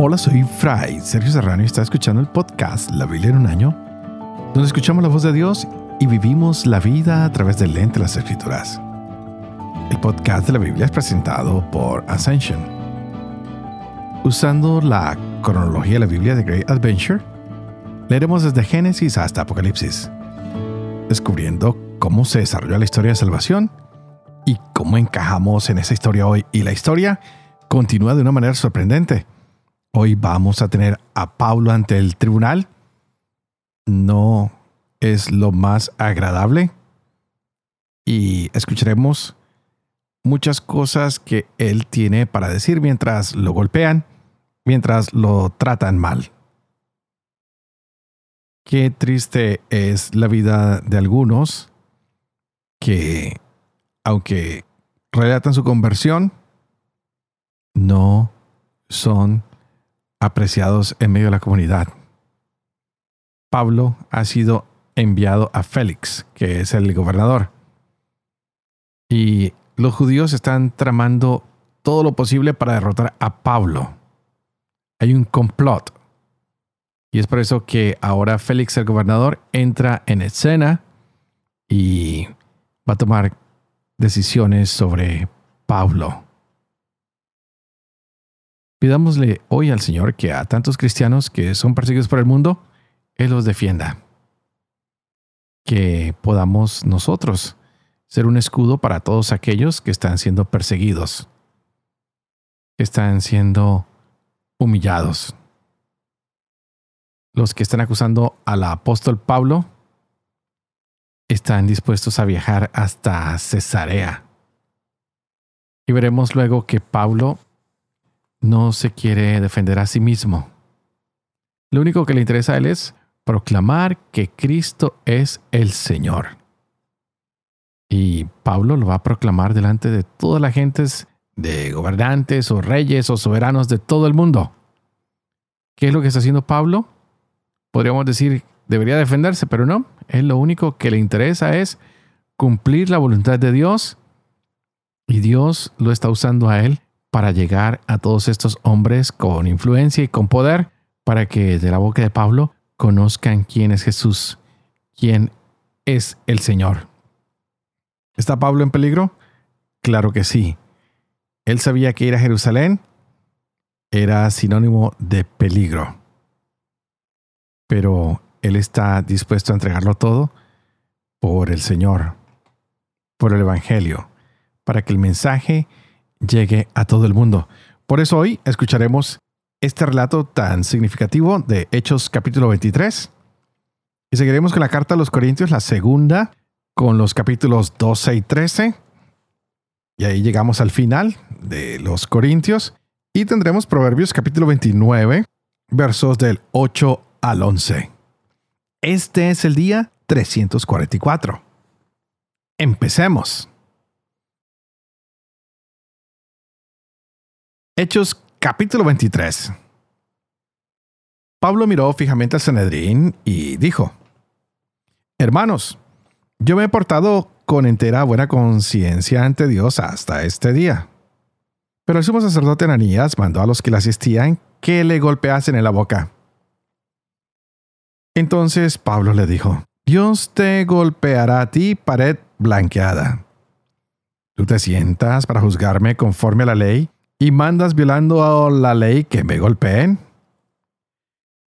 Hola, soy Fray Sergio Serrano y está escuchando el podcast La Biblia en un año, donde escuchamos la voz de Dios y vivimos la vida a través del lente de las Escrituras. El podcast de la Biblia es presentado por Ascension. Usando la cronología de la Biblia de Great Adventure, leeremos desde Génesis hasta Apocalipsis, descubriendo cómo se desarrolló la historia de salvación y cómo encajamos en esa historia hoy. Y la historia continúa de una manera sorprendente Hoy vamos a tener a Pablo ante el tribunal. No es lo más agradable. Y escucharemos muchas cosas que él tiene para decir mientras lo golpean, mientras lo tratan mal. Qué triste es la vida de algunos que, aunque relatan su conversión, no son apreciados en medio de la comunidad. Pablo ha sido enviado a Félix, que es el gobernador. Y los judíos están tramando todo lo posible para derrotar a Pablo. Hay un complot. Y es por eso que ahora Félix, el gobernador, entra en escena y va a tomar decisiones sobre Pablo. Pidámosle hoy al Señor que a tantos cristianos que son perseguidos por el mundo, Él los defienda. Que podamos nosotros ser un escudo para todos aquellos que están siendo perseguidos, que están siendo humillados. Los que están acusando al apóstol Pablo están dispuestos a viajar hasta Cesarea. Y veremos luego que Pablo no se quiere defender a sí mismo. Lo único que le interesa a él es proclamar que Cristo es el Señor. Y Pablo lo va a proclamar delante de todas las gentes, de gobernantes o reyes o soberanos de todo el mundo. ¿Qué es lo que está haciendo Pablo? Podríamos decir, debería defenderse, pero no. Él lo único que le interesa es cumplir la voluntad de Dios y Dios lo está usando a él para llegar a todos estos hombres con influencia y con poder, para que de la boca de Pablo conozcan quién es Jesús, quién es el Señor. ¿Está Pablo en peligro? Claro que sí. Él sabía que ir a Jerusalén era sinónimo de peligro. Pero él está dispuesto a entregarlo todo por el Señor, por el Evangelio, para que el mensaje llegue a todo el mundo. Por eso hoy escucharemos este relato tan significativo de Hechos capítulo 23 y seguiremos con la carta a los Corintios, la segunda, con los capítulos 12 y 13. Y ahí llegamos al final de los Corintios y tendremos Proverbios capítulo 29, versos del 8 al 11. Este es el día 344. Empecemos. Hechos capítulo 23. Pablo miró fijamente al Sanedrín y dijo, Hermanos, yo me he portado con entera buena conciencia ante Dios hasta este día. Pero el sumo sacerdote Ananías mandó a los que le asistían que le golpeasen en la boca. Entonces Pablo le dijo, Dios te golpeará a ti pared blanqueada. ¿Tú te sientas para juzgarme conforme a la ley y mandas violando la ley que me golpeen?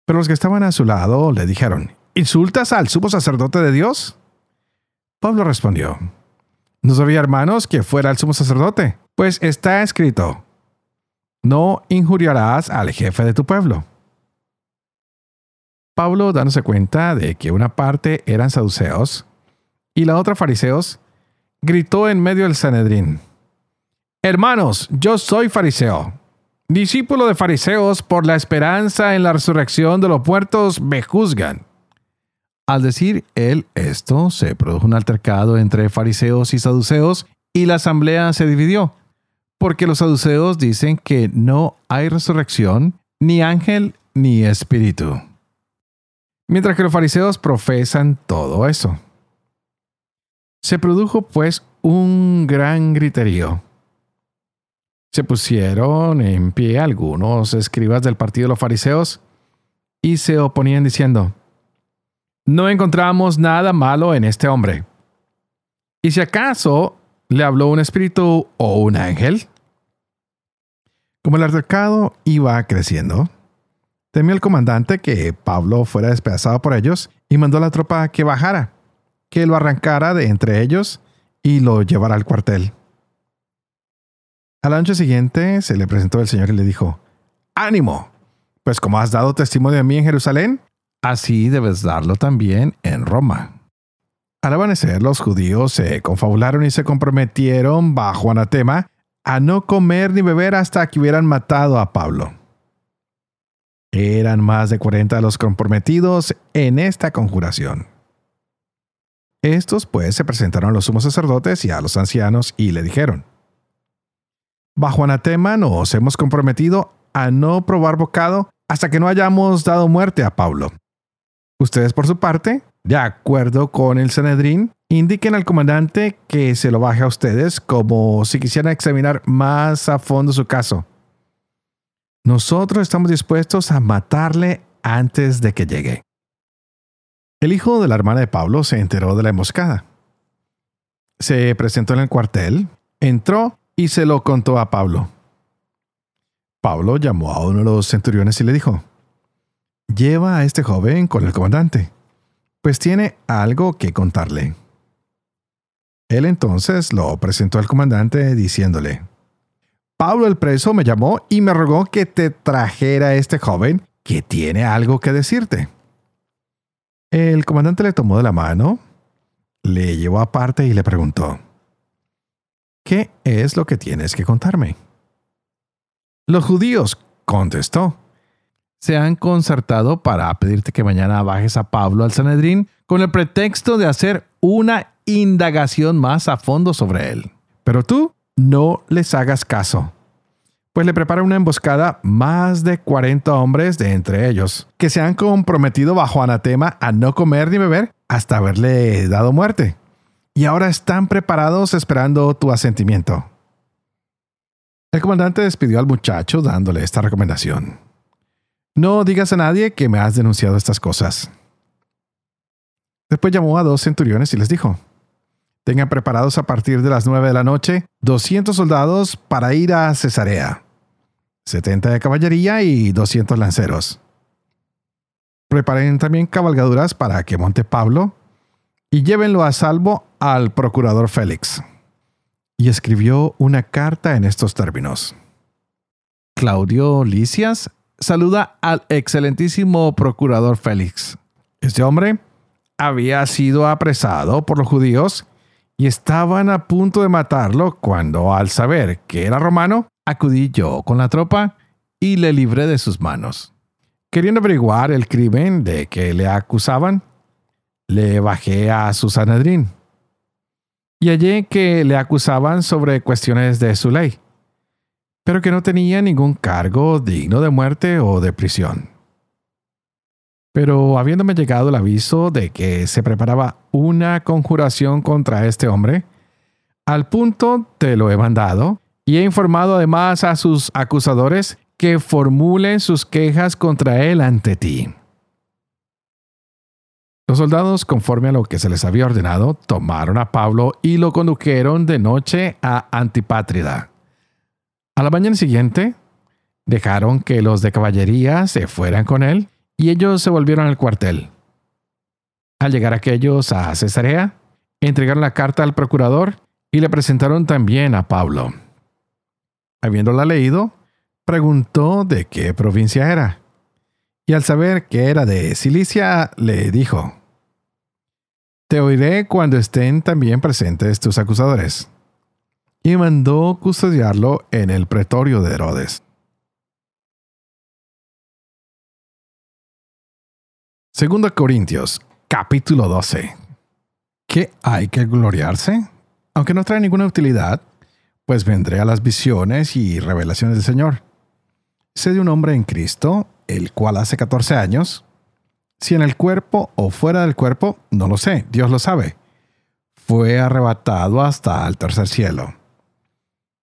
Pero los que estaban a su lado le dijeron, ¿insultas al sumo sacerdote de Dios? Pablo respondió, no sabía hermanos que fuera el sumo sacerdote, pues está escrito, no injuriarás al jefe de tu pueblo. Pablo, dándose cuenta de que una parte eran saduceos y la otra fariseos, gritó en medio del Sanedrín, Hermanos, yo soy fariseo, discípulo de fariseos por la esperanza en la resurrección de los muertos me juzgan. Al decir él esto, se produjo un altercado entre fariseos y saduceos y la asamblea se dividió, porque los saduceos dicen que no hay resurrección, ni ángel, ni espíritu, mientras que los fariseos profesan todo eso. Se produjo pues un gran griterío Se pusieron en pie algunos escribas del partido de los fariseos y se oponían diciendo, no encontramos nada malo en este hombre. ¿Y si acaso le habló un espíritu o un ángel? Como el altercado iba creciendo, temió el comandante que Pablo fuera despedazado por ellos y mandó a la tropa que bajara, que lo arrancara de entre ellos y lo llevara al cuartel. A la noche siguiente se le presentó el Señor y le dijo, ánimo, pues como has dado testimonio de mí en Jerusalén, así debes darlo también en Roma. Al amanecer, los judíos se confabularon y se comprometieron bajo anatema a no comer ni beber hasta que hubieran matado a Pablo. Eran más de 40 los comprometidos en esta conjuración. Estos pues se presentaron a los sumos sacerdotes y a los ancianos y le dijeron, Bajo anatema nos hemos comprometido a no probar bocado hasta que no hayamos dado muerte a Pablo. Ustedes por su parte, de acuerdo con el Sanedrín, indiquen al comandante que se lo baje a ustedes como si quisieran examinar más a fondo su caso. Nosotros estamos dispuestos a matarle antes de que llegue. El hijo de la hermana de Pablo se enteró de la emboscada. Se presentó en el cuartel, entró y se lo contó a Pablo. Pablo llamó a uno de los centuriones y le dijo, Lleva a este joven con el comandante pues tiene algo que contarle. Él entonces lo presentó al comandante diciéndole, Pablo el preso me llamó y me rogó que te trajera a este joven que tiene algo que decirte. El comandante le tomó de la mano, le llevó aparte y le preguntó, ¿qué es lo que tienes que contarme? Los judíos, contestó, se han concertado para pedirte que mañana bajes a Pablo al Sanedrín con el pretexto de hacer una indagación más a fondo sobre él. Pero tú no les hagas caso, pues le prepara una emboscada más de 40 hombres de entre ellos, que se han comprometido bajo anatema a no comer ni beber hasta haberle dado muerte. Y ahora están preparados esperando tu asentimiento. El comandante despidió al muchacho dándole esta recomendación. No digas a nadie que me has denunciado estas cosas. Después llamó a dos centuriones y les dijo, tengan preparados a partir de las nueve de la noche 200 soldados para ir a Cesarea, 70 de caballería y 200 lanceros. Preparen también cabalgaduras para que monte Pablo y llévenlo a salvo al procurador Félix. Y escribió una carta en estos términos. Claudio Licias saluda al excelentísimo procurador Félix. Este hombre había sido apresado por los judíos y estaban a punto de matarlo cuando al saber que era romano, acudí yo con la tropa y le libré de sus manos. Queriendo averiguar el crimen de que le acusaban, le bajé a su Sanedrín y hallé que le acusaban sobre cuestiones de su ley pero que no tenía ningún cargo digno de muerte o de prisión. Pero habiéndome llegado el aviso de que se preparaba una conjuración contra este hombre, al punto te lo he mandado y he informado además a sus acusadores que formulen sus quejas contra él ante ti. Los soldados, conforme a lo que se les había ordenado, tomaron a Pablo y lo condujeron de noche a Antipátrida a la mañana siguiente, dejaron que los de caballería se fueran con él y ellos se volvieron al cuartel. Al llegar aquellos a Cesarea, entregaron la carta al procurador y le presentaron también a Pablo. Habiéndola leído, preguntó de qué provincia era. Y al saber que era de Cilicia, le dijo, Te oiré cuando estén también presentes tus acusadores y mandó custodiarlo en el pretorio de Herodes. Segunda Corintios, capítulo 12. ¿Qué hay que gloriarse? Aunque no trae ninguna utilidad, pues vendré a las visiones y revelaciones del Señor. Sé de un hombre en Cristo, el cual hace 14 años, si en el cuerpo o fuera del cuerpo, no lo sé, Dios lo sabe, fue arrebatado hasta el tercer cielo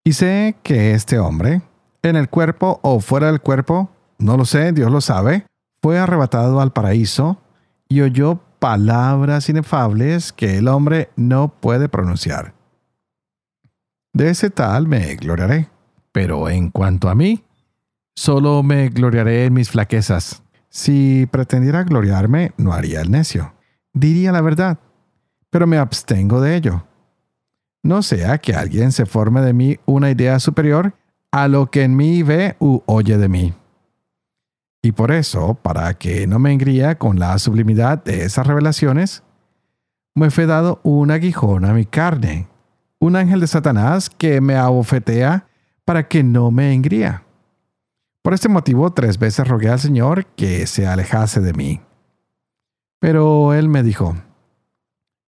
Y sé que este hombre, en el cuerpo o fuera del cuerpo, no lo sé, Dios lo sabe, fue arrebatado al paraíso y oyó palabras inefables que el hombre no puede pronunciar. De ese tal me gloriaré. Pero en cuanto a mí, solo me gloriaré en mis flaquezas. Si pretendiera gloriarme, no haría el necio. Diría la verdad, pero me abstengo de ello. No sea que alguien se forme de mí una idea superior a lo que en mí ve u oye de mí. Y por eso, para que no me engría con la sublimidad de esas revelaciones, me fue dado un aguijón a mi carne, un ángel de Satanás que me abofetea para que no me engría. Por este motivo tres veces rogué al Señor que se alejase de mí. Pero él me dijo,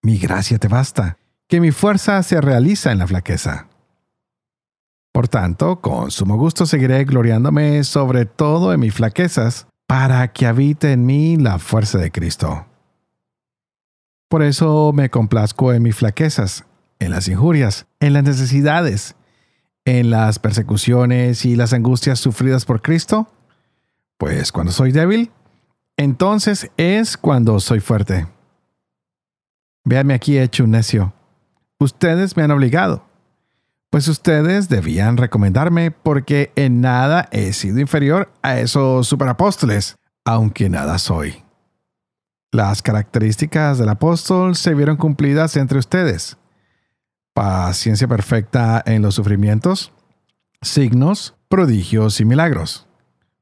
Mi gracia te basta, que mi fuerza se realiza en la flaqueza. Por tanto, con sumo gusto seguiré gloriándome sobre todo en mis flaquezas, para que habite en mí la fuerza de Cristo. Por eso me complazco en mis flaquezas, en las injurias, en las necesidades, en las persecuciones y las angustias sufridas por Cristo? Pues cuando soy débil, entonces es cuando soy fuerte. Véanme aquí hecho un necio. Ustedes me han obligado, pues ustedes debían recomendarme porque en nada he sido inferior a esos superapóstoles, aunque nada soy. Las características del apóstol se vieron cumplidas entre ustedes paciencia perfecta en los sufrimientos, signos, prodigios y milagros.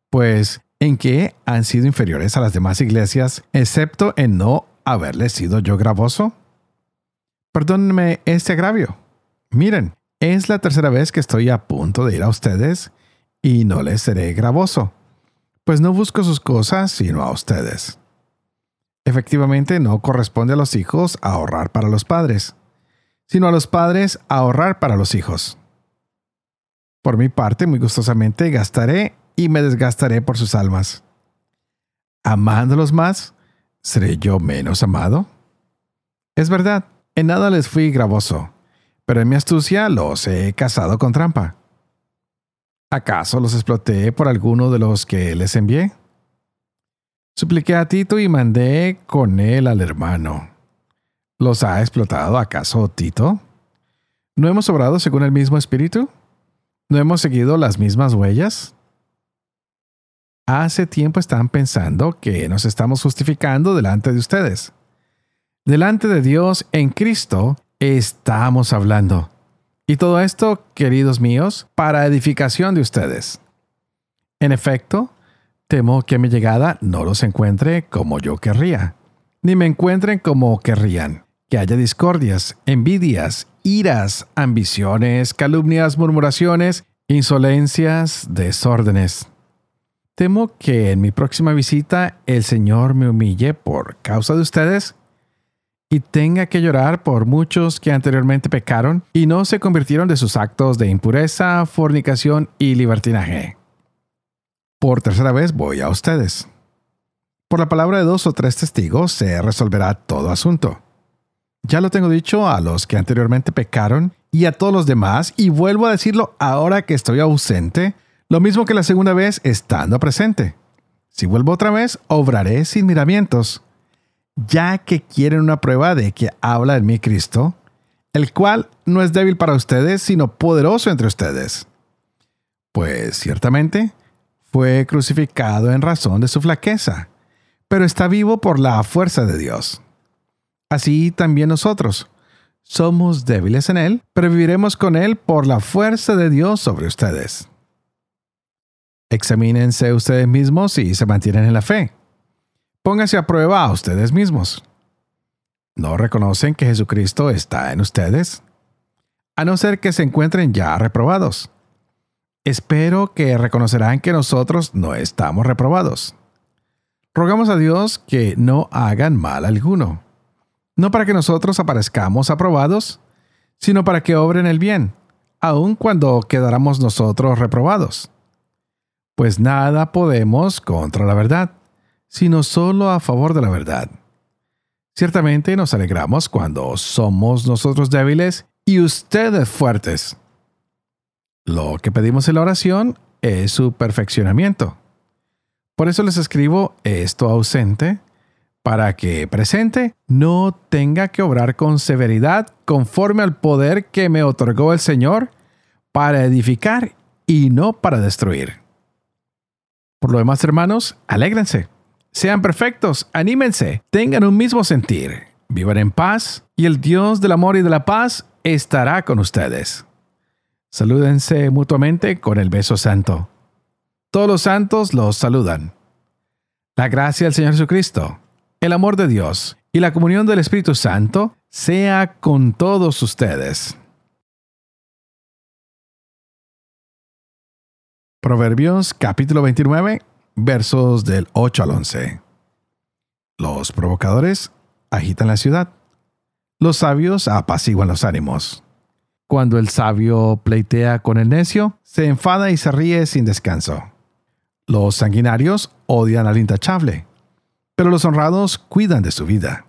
Pues, ¿en qué han sido inferiores a las demás iglesias, excepto en no haberles sido yo gravoso? Perdónenme este agravio. Miren, es la tercera vez que estoy a punto de ir a ustedes y no les seré gravoso, pues no busco sus cosas sino a ustedes. Efectivamente, no corresponde a los hijos ahorrar para los padres sino a los padres ahorrar para los hijos. Por mi parte, muy gustosamente gastaré y me desgastaré por sus almas. Amándolos más, ¿seré yo menos amado? Es verdad, en nada les fui gravoso, pero en mi astucia los he casado con trampa. ¿Acaso los exploté por alguno de los que les envié? Supliqué a Tito y mandé con él al hermano. ¿Los ha explotado acaso Tito? ¿No hemos obrado según el mismo espíritu? ¿No hemos seguido las mismas huellas? Hace tiempo están pensando que nos estamos justificando delante de ustedes. Delante de Dios en Cristo estamos hablando. Y todo esto, queridos míos, para edificación de ustedes. En efecto, temo que mi llegada no los encuentre como yo querría, ni me encuentren como querrían que haya discordias, envidias, iras, ambiciones, calumnias, murmuraciones, insolencias, desórdenes. Temo que en mi próxima visita el Señor me humille por causa de ustedes y tenga que llorar por muchos que anteriormente pecaron y no se convirtieron de sus actos de impureza, fornicación y libertinaje. Por tercera vez voy a ustedes. Por la palabra de dos o tres testigos se resolverá todo asunto. Ya lo tengo dicho a los que anteriormente pecaron y a todos los demás, y vuelvo a decirlo ahora que estoy ausente, lo mismo que la segunda vez estando presente. Si vuelvo otra vez, obraré sin miramientos, ya que quieren una prueba de que habla en mí Cristo, el cual no es débil para ustedes, sino poderoso entre ustedes. Pues ciertamente fue crucificado en razón de su flaqueza, pero está vivo por la fuerza de Dios. Así también nosotros. Somos débiles en Él, pero viviremos con Él por la fuerza de Dios sobre ustedes. Examínense ustedes mismos y se mantienen en la fe. Pónganse a prueba a ustedes mismos. ¿No reconocen que Jesucristo está en ustedes? A no ser que se encuentren ya reprobados. Espero que reconocerán que nosotros no estamos reprobados. Rogamos a Dios que no hagan mal alguno no para que nosotros aparezcamos aprobados, sino para que obren el bien, aun cuando quedáramos nosotros reprobados. Pues nada podemos contra la verdad, sino solo a favor de la verdad. Ciertamente nos alegramos cuando somos nosotros débiles y ustedes fuertes. Lo que pedimos en la oración es su perfeccionamiento. Por eso les escribo esto ausente, para que presente no tenga que obrar con severidad conforme al poder que me otorgó el Señor para edificar y no para destruir. Por lo demás, hermanos, alégrense, sean perfectos, anímense, tengan un mismo sentir, vivan en paz y el Dios del amor y de la paz estará con ustedes. Salúdense mutuamente con el beso santo. Todos los santos los saludan. La gracia del Señor Jesucristo, el amor de Dios y la comunión del Espíritu Santo sea con todos ustedes. Proverbios capítulo 29 versos del 8 al 11. Los provocadores agitan la ciudad. Los sabios apaciguan los ánimos. Cuando el sabio pleitea con el necio, se enfada y se ríe sin descanso. Los sanguinarios odian al intachable, pero los honrados cuidan de su vida.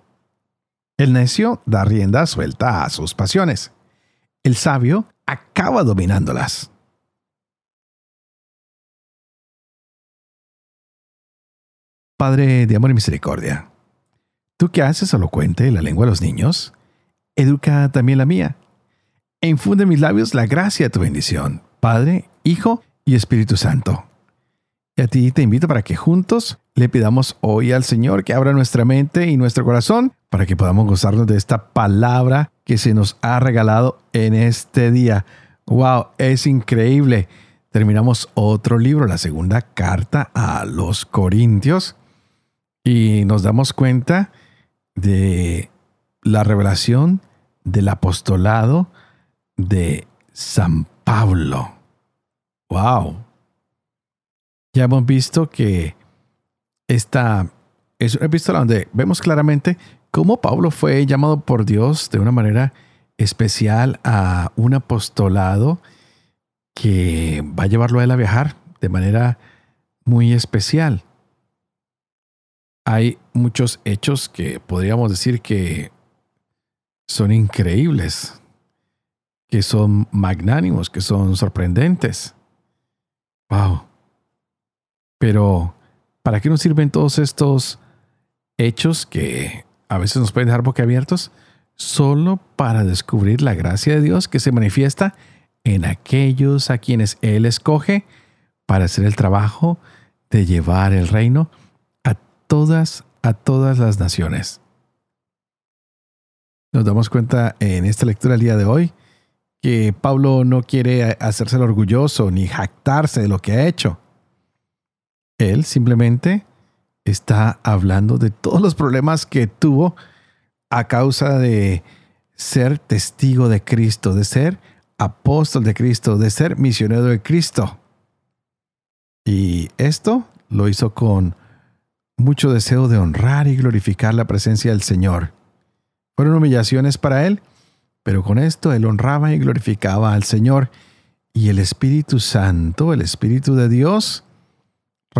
El necio da rienda suelta a sus pasiones. El sabio acaba dominándolas. Padre de amor y misericordia, tú que haces elocuente la lengua de los niños, educa también la mía e infunde en mis labios la gracia de tu bendición, Padre, Hijo y Espíritu Santo. Y a ti te invito para que juntos le pidamos hoy al Señor que abra nuestra mente y nuestro corazón para que podamos gozarnos de esta palabra que se nos ha regalado en este día. ¡Wow! Es increíble. Terminamos otro libro, la segunda carta a los Corintios, y nos damos cuenta de la revelación del apostolado de San Pablo. ¡Wow! Ya hemos visto que esta es una epístola donde vemos claramente cómo Pablo fue llamado por Dios de una manera especial a un apostolado que va a llevarlo a él a viajar de manera muy especial. Hay muchos hechos que podríamos decir que son increíbles que son magnánimos, que son sorprendentes. Wow. Pero, ¿para qué nos sirven todos estos hechos que a veces nos pueden dejar boquiabiertos? Solo para descubrir la gracia de Dios que se manifiesta en aquellos a quienes Él escoge para hacer el trabajo de llevar el reino a todas, a todas las naciones. Nos damos cuenta en esta lectura el día de hoy que Pablo no quiere hacerse el orgulloso ni jactarse de lo que ha hecho. Él simplemente está hablando de todos los problemas que tuvo a causa de ser testigo de Cristo, de ser apóstol de Cristo, de ser misionero de Cristo. Y esto lo hizo con mucho deseo de honrar y glorificar la presencia del Señor. Fueron humillaciones para él, pero con esto él honraba y glorificaba al Señor y el Espíritu Santo, el Espíritu de Dios,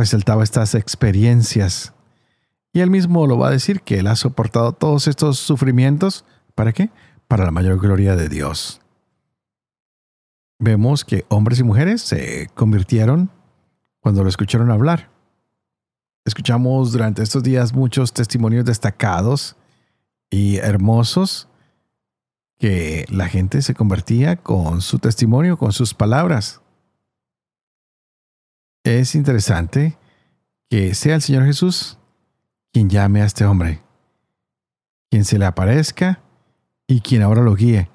resaltaba estas experiencias. Y él mismo lo va a decir que él ha soportado todos estos sufrimientos. ¿Para qué? Para la mayor gloria de Dios. Vemos que hombres y mujeres se convirtieron cuando lo escucharon hablar. Escuchamos durante estos días muchos testimonios destacados y hermosos que la gente se convertía con su testimonio, con sus palabras. Es interesante que sea el Señor Jesús quien llame a este hombre, quien se le aparezca y quien ahora lo guíe,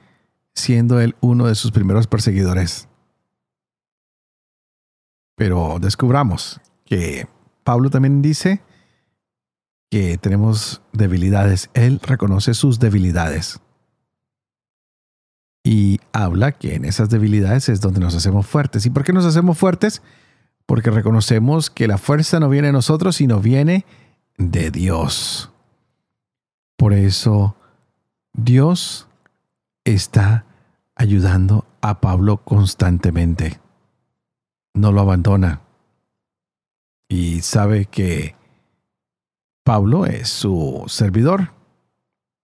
siendo él uno de sus primeros perseguidores. Pero descubramos que Pablo también dice que tenemos debilidades. Él reconoce sus debilidades y habla que en esas debilidades es donde nos hacemos fuertes. ¿Y por qué nos hacemos fuertes? Porque reconocemos que la fuerza no viene de nosotros, sino viene de Dios. Por eso Dios está ayudando a Pablo constantemente. No lo abandona. Y sabe que Pablo es su servidor.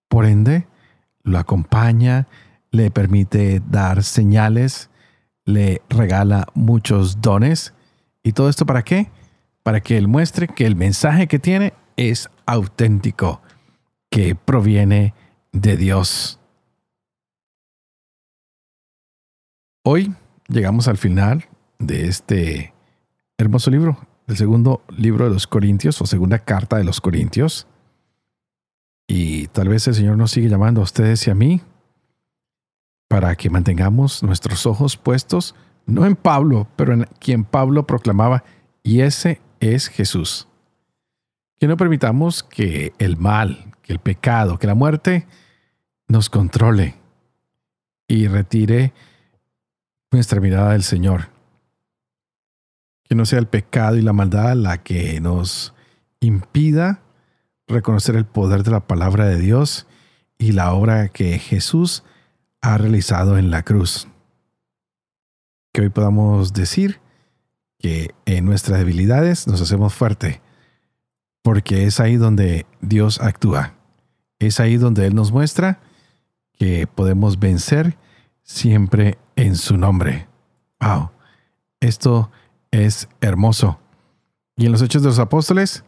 Por ende, lo acompaña le permite dar señales, le regala muchos dones. ¿Y todo esto para qué? Para que Él muestre que el mensaje que tiene es auténtico, que proviene de Dios. Hoy llegamos al final de este hermoso libro, el segundo libro de los Corintios o segunda carta de los Corintios. Y tal vez el Señor nos sigue llamando a ustedes y a mí para que mantengamos nuestros ojos puestos no en Pablo, pero en quien Pablo proclamaba, y ese es Jesús. Que no permitamos que el mal, que el pecado, que la muerte nos controle y retire nuestra mirada del Señor. Que no sea el pecado y la maldad la que nos impida reconocer el poder de la palabra de Dios y la obra que Jesús ha realizado en la cruz. Que hoy podamos decir que en nuestras debilidades nos hacemos fuerte, porque es ahí donde Dios actúa. Es ahí donde Él nos muestra que podemos vencer siempre en su nombre. Wow, esto es hermoso. Y en los Hechos de los Apóstoles,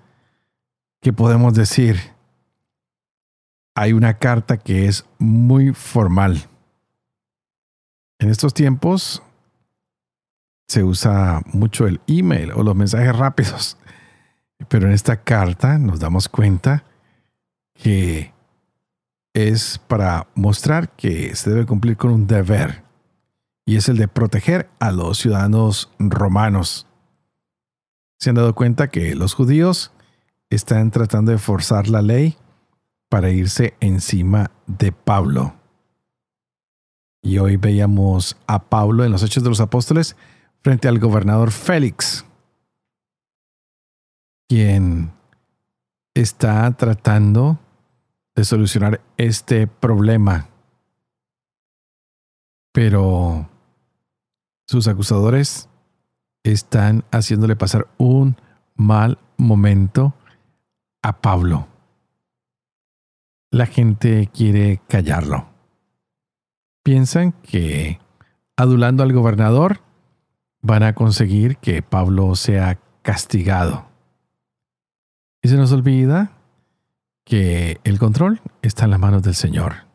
¿qué podemos decir? Hay una carta que es muy formal. En estos tiempos se usa mucho el email o los mensajes rápidos, pero en esta carta nos damos cuenta que es para mostrar que se debe cumplir con un deber, y es el de proteger a los ciudadanos romanos. Se han dado cuenta que los judíos están tratando de forzar la ley para irse encima de Pablo. Y hoy veíamos a Pablo en los Hechos de los Apóstoles frente al gobernador Félix, quien está tratando de solucionar este problema. Pero sus acusadores están haciéndole pasar un mal momento a Pablo. La gente quiere callarlo piensan que adulando al gobernador van a conseguir que Pablo sea castigado. Y se nos olvida que el control está en las manos del Señor.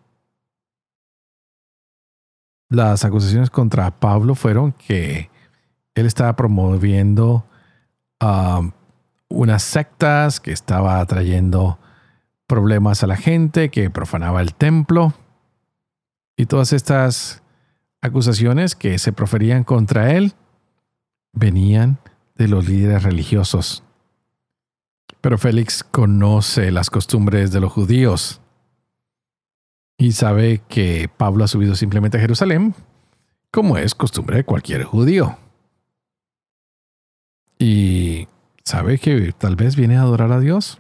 Las acusaciones contra Pablo fueron que él estaba promoviendo um, unas sectas, que estaba trayendo problemas a la gente, que profanaba el templo. Y todas estas acusaciones que se proferían contra él venían de los líderes religiosos. Pero Félix conoce las costumbres de los judíos y sabe que Pablo ha subido simplemente a Jerusalén, como es costumbre de cualquier judío. Y sabe que tal vez viene a adorar a Dios.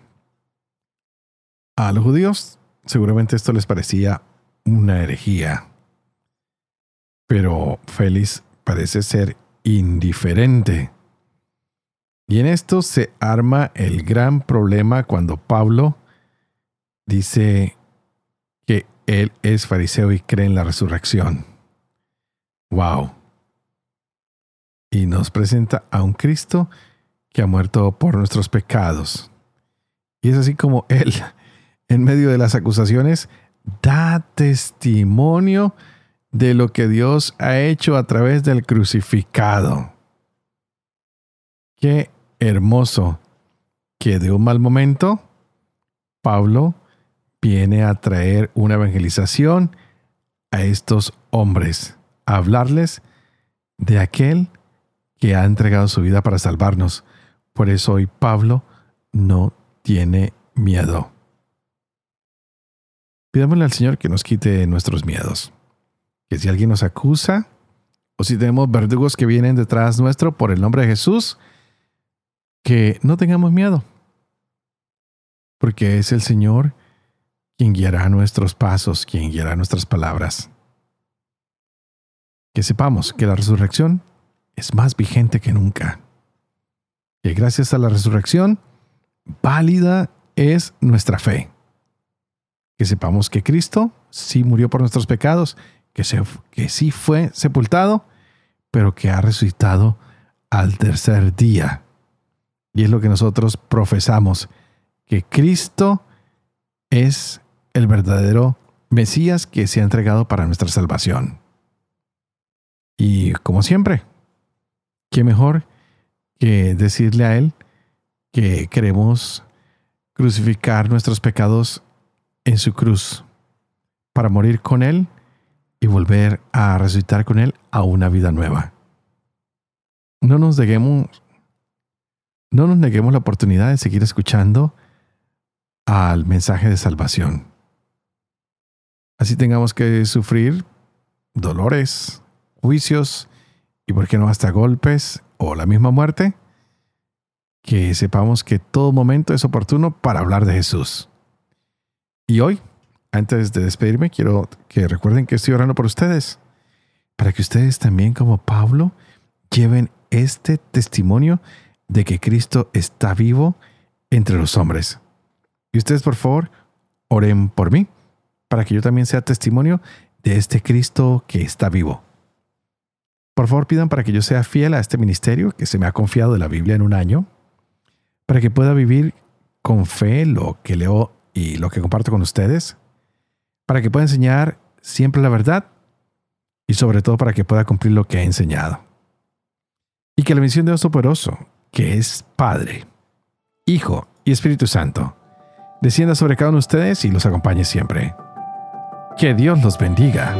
A los judíos seguramente esto les parecía una herejía. Pero Félix parece ser indiferente. Y en esto se arma el gran problema cuando Pablo dice que él es fariseo y cree en la resurrección. ¡Wow! Y nos presenta a un Cristo que ha muerto por nuestros pecados. Y es así como él, en medio de las acusaciones, da testimonio de lo que Dios ha hecho a través del crucificado. Qué hermoso que de un mal momento Pablo viene a traer una evangelización a estos hombres, a hablarles de aquel que ha entregado su vida para salvarnos. Por eso hoy Pablo no tiene miedo. Pidámosle al Señor que nos quite nuestros miedos. Que si alguien nos acusa o si tenemos verdugos que vienen detrás nuestro por el nombre de Jesús, que no tengamos miedo. Porque es el Señor quien guiará nuestros pasos, quien guiará nuestras palabras. Que sepamos que la resurrección es más vigente que nunca. Que gracias a la resurrección, válida es nuestra fe que sepamos que Cristo sí murió por nuestros pecados, que, se, que sí fue sepultado, pero que ha resucitado al tercer día. Y es lo que nosotros profesamos, que Cristo es el verdadero Mesías que se ha entregado para nuestra salvación. Y como siempre, ¿qué mejor que decirle a Él que queremos crucificar nuestros pecados en su cruz para morir con Él y volver a resucitar con Él a una vida nueva. No nos neguemos, no nos neguemos la oportunidad de seguir escuchando al mensaje de salvación. Así tengamos que sufrir dolores, juicios y, por qué no, hasta golpes o la misma muerte, que sepamos que todo momento es oportuno para hablar de Jesús. Y hoy, antes de despedirme, quiero que recuerden que estoy orando por ustedes, para que ustedes también como Pablo lleven este testimonio de que Cristo está vivo entre los hombres. Y ustedes, por favor, oren por mí, para que yo también sea testimonio de este Cristo que está vivo. Por favor, pidan para que yo sea fiel a este ministerio que se me ha confiado de la Biblia en un año, para que pueda vivir con fe lo que leo y lo que comparto con ustedes, para que pueda enseñar siempre la verdad y sobre todo para que pueda cumplir lo que he enseñado. Y que la misión de Dios Poderoso, que es Padre, Hijo y Espíritu Santo, descienda sobre cada uno de ustedes y los acompañe siempre. Que Dios los bendiga.